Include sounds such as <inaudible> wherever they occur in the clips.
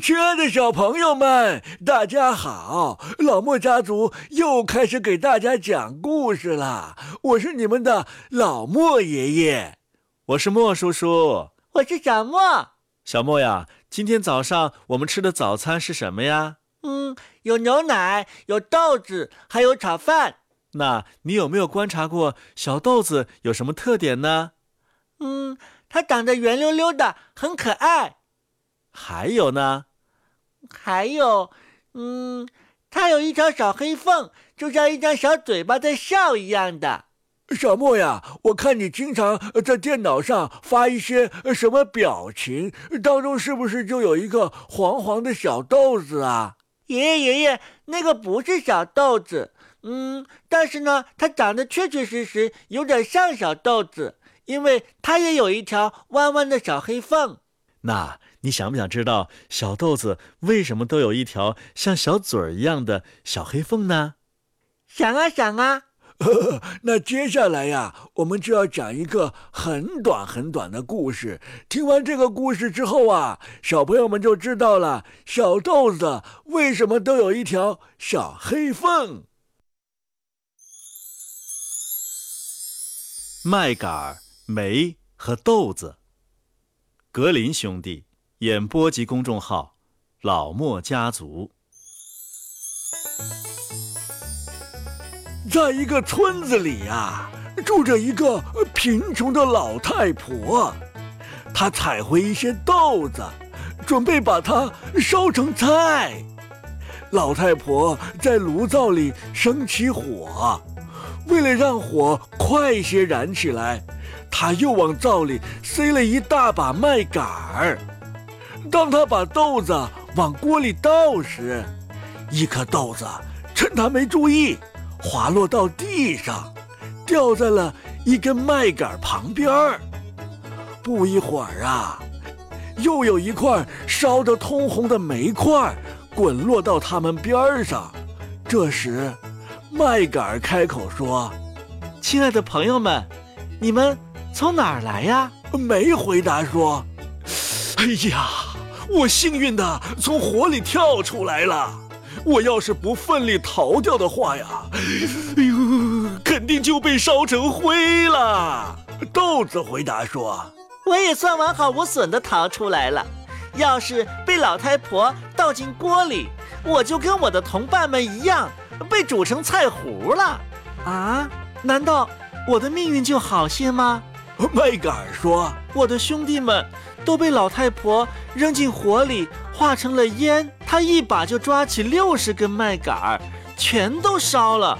亲爱的小朋友们，大家好！老莫家族又开始给大家讲故事啦。我是你们的老莫爷爷，我是莫叔叔，我是小莫。小莫呀，今天早上我们吃的早餐是什么呀？嗯，有牛奶，有豆子，还有炒饭。那你有没有观察过小豆子有什么特点呢？嗯，它长得圆溜溜的，很可爱。还有呢？还有，嗯，它有一条小黑缝，就像一张小嘴巴在笑一样的。小莫呀，我看你经常在电脑上发一些什么表情，当中是不是就有一个黄黄的小豆子啊？爷爷爷爷，那个不是小豆子，嗯，但是呢，它长得确确实实有点像小豆子，因为它也有一条弯弯的小黑缝。那。你想不想知道小豆子为什么都有一条像小嘴儿一样的小黑缝呢？想啊想啊。<laughs> 那接下来呀，我们就要讲一个很短很短的故事。听完这个故事之后啊，小朋友们就知道了小豆子为什么都有一条小黑缝。麦秆、梅和豆子，格林兄弟。演播及公众号“老莫家族”。在一个村子里呀，住着一个贫穷的老太婆。她采回一些豆子，准备把它烧成菜。老太婆在炉灶里生起火，为了让火快些燃起来，她又往灶里塞了一大把麦秆儿。当他把豆子往锅里倒时，一颗豆子趁他没注意，滑落到地上，掉在了一根麦秆旁边儿。不一会儿啊，又有一块烧得通红的煤块滚落到他们边上。这时，麦秆开口说：“亲爱的朋友们，你们从哪儿来呀？”煤回答说：“哎呀。”我幸运的从火里跳出来了，我要是不奋力逃掉的话呀，哎呦，肯定就被烧成灰了。豆子回答说：“我也算完好无损的逃出来了，要是被老太婆倒进锅里，我就跟我的同伴们一样被煮成菜糊了。啊？难道我的命运就好些吗？” <laughs> 麦秆说：“我的兄弟们。”都被老太婆扔进火里，化成了烟。她一把就抓起六十根麦秆儿，全都烧了。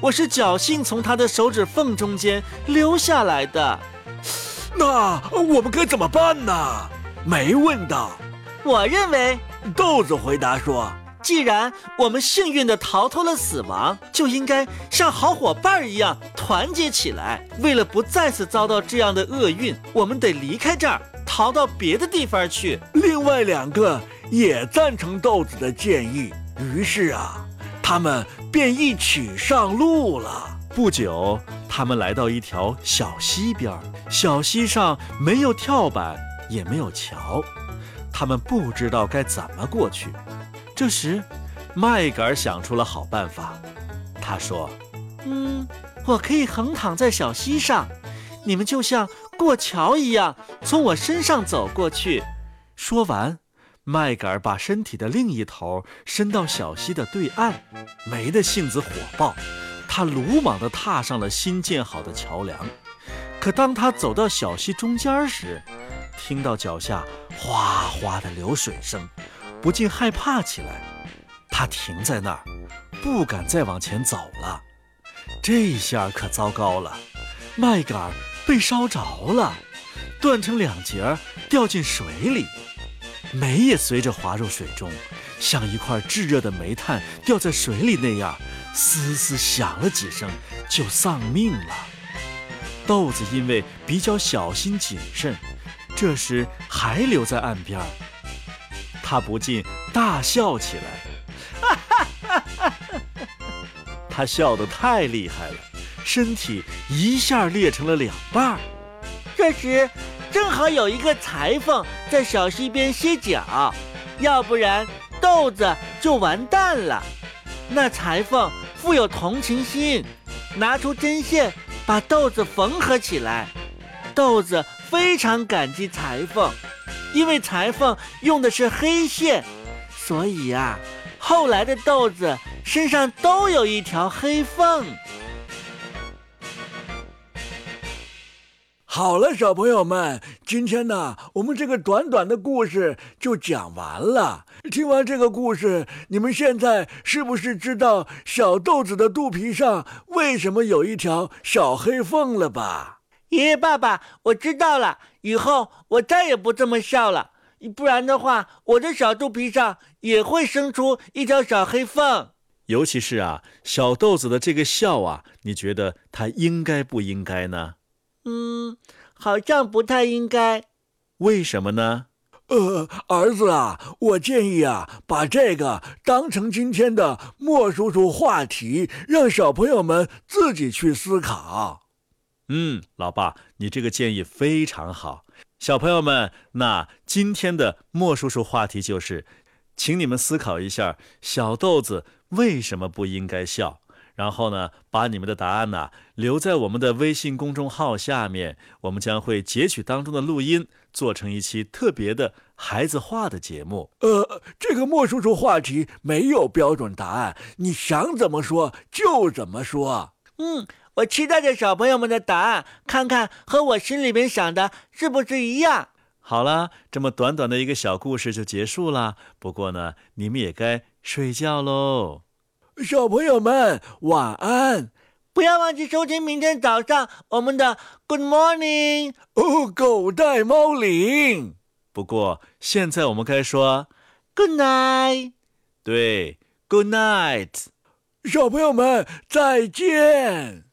我是侥幸从她的手指缝中间溜下来的。<sighs> 那我们该怎么办呢？没问到。我认为，豆子回答说。既然我们幸运地逃脱了死亡，就应该像好伙伴一样团结起来。为了不再次遭到这样的厄运，我们得离开这儿，逃到别的地方去。另外两个也赞成豆子的建议，于是啊，他们便一起上路了。不久，他们来到一条小溪边，小溪上没有跳板，也没有桥，他们不知道该怎么过去。这时，麦秆想出了好办法。他说：“嗯，我可以横躺在小溪上，你们就像过桥一样从我身上走过去。”说完，麦秆把身体的另一头伸到小溪的对岸。梅的性子火爆，他鲁莽地踏上了新建好的桥梁。可当他走到小溪中间时，听到脚下哗哗的流水声。不禁害怕起来，他停在那儿，不敢再往前走了。这下可糟糕了，麦秆被烧着了，断成两截，掉进水里。煤也随着滑入水中，像一块炙热的煤炭掉在水里那样，嘶嘶响了几声，就丧命了。豆子因为比较小心谨慎，这时还留在岸边。他不禁大笑起来，<laughs> 他笑得太厉害了，身体一下裂成了两半。这时，正好有一个裁缝在小溪边歇脚，要不然豆子就完蛋了。那裁缝富有同情心，拿出针线把豆子缝合起来。豆子非常感激裁缝，因为裁缝用的是黑线，所以呀，后来的豆子身上都有一条黑缝。好了，小朋友们，今天呢，我们这个短短的故事就讲完了。听完这个故事，你们现在是不是知道小豆子的肚皮上为什么有一条小黑缝了吧？爷爷、爸爸，我知道了，以后我再也不这么笑了。不然的话，我的小肚皮上也会生出一条小黑缝。尤其是啊，小豆子的这个笑啊，你觉得他应该不应该呢？嗯，好像不太应该。为什么呢？呃，儿子啊，我建议啊，把这个当成今天的莫叔叔话题，让小朋友们自己去思考。嗯，老爸，你这个建议非常好。小朋友们，那今天的莫叔叔话题就是，请你们思考一下，小豆子为什么不应该笑。然后呢，把你们的答案呢留在我们的微信公众号下面，我们将会截取当中的录音，做成一期特别的孩子话的节目。呃，这个莫叔叔话题没有标准答案，你想怎么说就怎么说。嗯，我期待着小朋友们的答案，看看和我心里面想的是不是一样。好了，这么短短的一个小故事就结束了。不过呢，你们也该睡觉喽。小朋友们晚安！不要忘记收听明天早上我们的 Good Morning 哦，狗带猫领。不过现在我们该说 Good Night。对，Good Night。小朋友们再见。